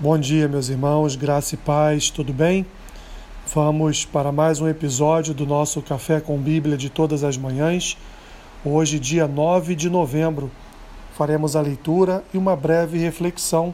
Bom dia, meus irmãos, graça e paz, tudo bem? Vamos para mais um episódio do nosso Café com Bíblia de todas as manhãs. Hoje, dia 9 de novembro, faremos a leitura e uma breve reflexão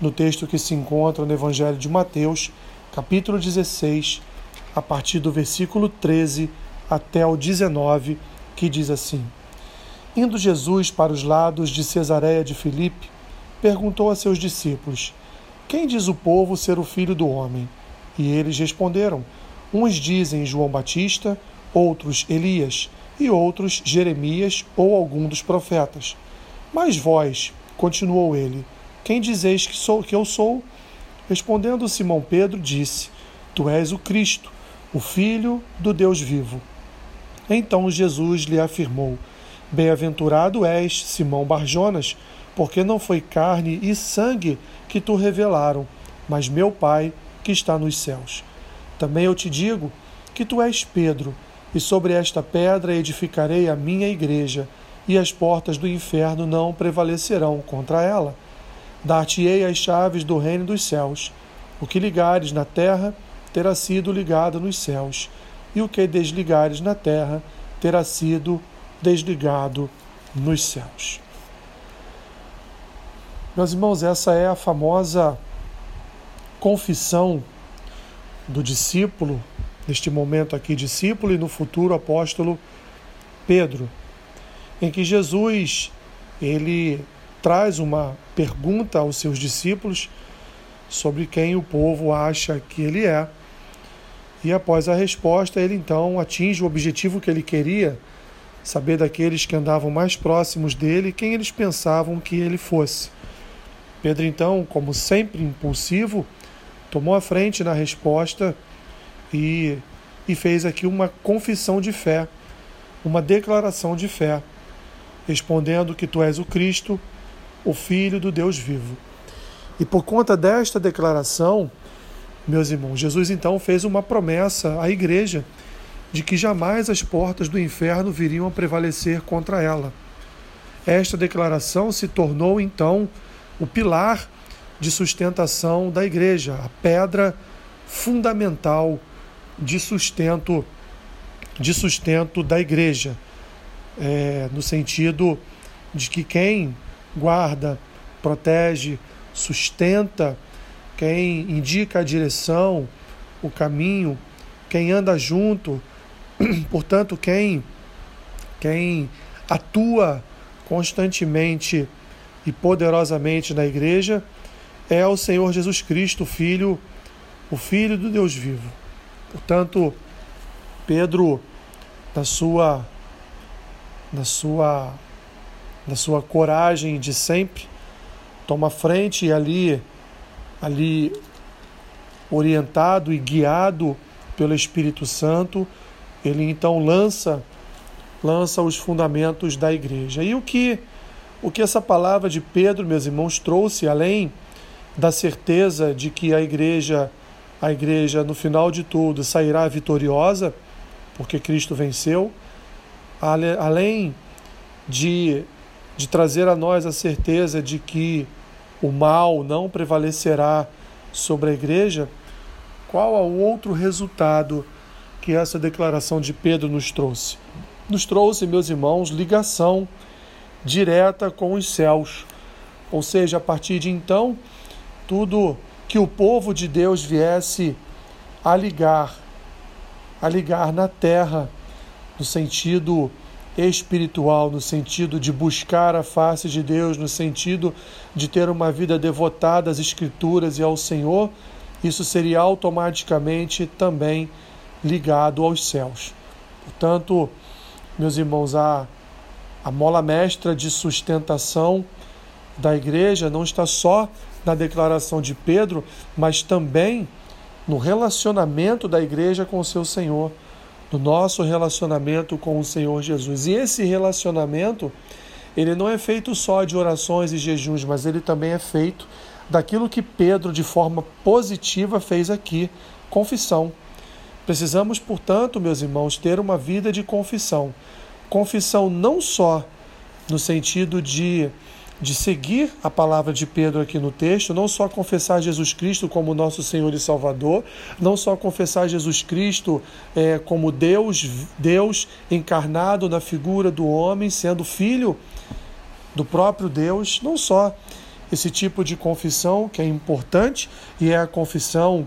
no texto que se encontra no Evangelho de Mateus, capítulo 16, a partir do versículo 13 até o 19, que diz assim: Indo Jesus para os lados de Cesareia de Filipe, perguntou a seus discípulos: quem diz o povo ser o filho do homem? E eles responderam: Uns dizem João Batista, outros Elias, e outros Jeremias ou algum dos profetas. Mas vós, continuou ele, quem dizeis que sou que eu sou? Respondendo Simão Pedro, disse: Tu és o Cristo, o Filho do Deus vivo. Então Jesus lhe afirmou: Bem-aventurado és, Simão Barjonas, porque não foi carne e sangue que tu revelaram, mas meu Pai que está nos céus. Também eu te digo que tu és Pedro, e sobre esta pedra edificarei a minha igreja, e as portas do inferno não prevalecerão contra ela. Dar-te-ei as chaves do reino dos céus. O que ligares na terra terá sido ligado nos céus, e o que desligares na terra terá sido desligado nos céus. Meus irmãos, essa é a famosa confissão do discípulo, neste momento aqui, discípulo, e no futuro apóstolo Pedro, em que Jesus ele traz uma pergunta aos seus discípulos sobre quem o povo acha que ele é. E após a resposta, ele então atinge o objetivo que ele queria, saber daqueles que andavam mais próximos dele quem eles pensavam que ele fosse. Pedro, então, como sempre impulsivo, tomou a frente na resposta e, e fez aqui uma confissão de fé, uma declaração de fé, respondendo que tu és o Cristo, o Filho do Deus vivo. E por conta desta declaração, meus irmãos, Jesus então fez uma promessa à igreja de que jamais as portas do inferno viriam a prevalecer contra ela. Esta declaração se tornou então o pilar de sustentação da igreja, a pedra fundamental de sustento de sustento da igreja, é, no sentido de que quem guarda, protege, sustenta, quem indica a direção, o caminho, quem anda junto, portanto, quem quem atua constantemente e poderosamente na igreja é o Senhor Jesus Cristo, Filho, o Filho do Deus vivo. Portanto, Pedro, na sua na sua na sua coragem de sempre, toma frente e ali ali orientado e guiado pelo Espírito Santo, ele então lança lança os fundamentos da igreja. E o que o que essa palavra de Pedro, meus irmãos, trouxe além da certeza de que a igreja, a igreja no final de tudo sairá vitoriosa, porque Cristo venceu, além de, de trazer a nós a certeza de que o mal não prevalecerá sobre a igreja, qual é o outro resultado que essa declaração de Pedro nos trouxe? Nos trouxe, meus irmãos, ligação direta com os céus. Ou seja, a partir de então, tudo que o povo de Deus viesse a ligar, a ligar na terra, no sentido espiritual, no sentido de buscar a face de Deus, no sentido de ter uma vida devotada às Escrituras e ao Senhor, isso seria automaticamente também ligado aos céus. Portanto, meus irmãos, a a mola mestra de sustentação da igreja não está só na declaração de Pedro, mas também no relacionamento da igreja com o seu Senhor, no nosso relacionamento com o Senhor Jesus. E esse relacionamento, ele não é feito só de orações e jejuns, mas ele também é feito daquilo que Pedro, de forma positiva, fez aqui, confissão. Precisamos, portanto, meus irmãos, ter uma vida de confissão confissão não só no sentido de de seguir a palavra de Pedro aqui no texto, não só confessar Jesus Cristo como nosso Senhor e Salvador, não só confessar Jesus Cristo é, como Deus, Deus encarnado na figura do homem, sendo filho do próprio Deus, não só esse tipo de confissão que é importante e é a confissão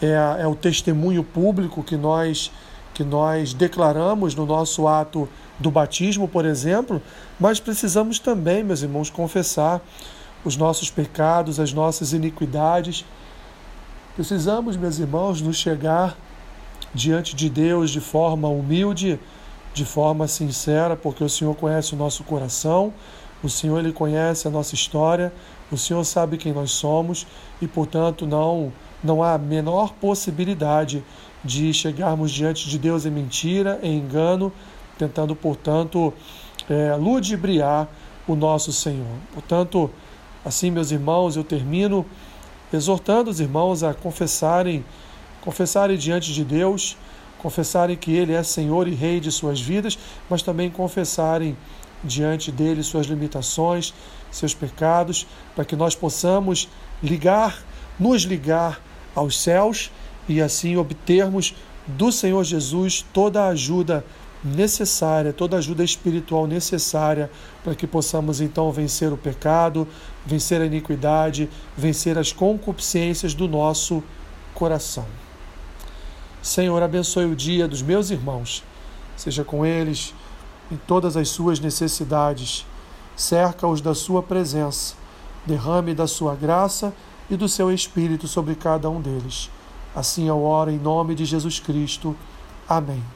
é, é o testemunho público que nós que nós declaramos no nosso ato do batismo, por exemplo, mas precisamos também, meus irmãos, confessar os nossos pecados, as nossas iniquidades. Precisamos, meus irmãos, nos chegar diante de Deus de forma humilde, de forma sincera, porque o Senhor conhece o nosso coração, o Senhor ele conhece a nossa história, o Senhor sabe quem nós somos e, portanto, não não há a menor possibilidade de chegarmos diante de Deus em mentira, em engano, tentando, portanto, é, ludibriar o nosso Senhor. Portanto, assim, meus irmãos, eu termino exortando os irmãos a confessarem, confessarem diante de Deus, confessarem que Ele é Senhor e Rei de suas vidas, mas também confessarem diante dele suas limitações, seus pecados, para que nós possamos ligar, nos ligar aos céus e assim obtermos do Senhor Jesus toda a ajuda necessária, toda ajuda espiritual necessária para que possamos então vencer o pecado, vencer a iniquidade, vencer as concupiscências do nosso coração. Senhor, abençoe o dia dos meus irmãos, seja com eles em todas as suas necessidades, cerca-os da sua presença, derrame da sua graça e do seu espírito sobre cada um deles. Assim eu oro em nome de Jesus Cristo. Amém.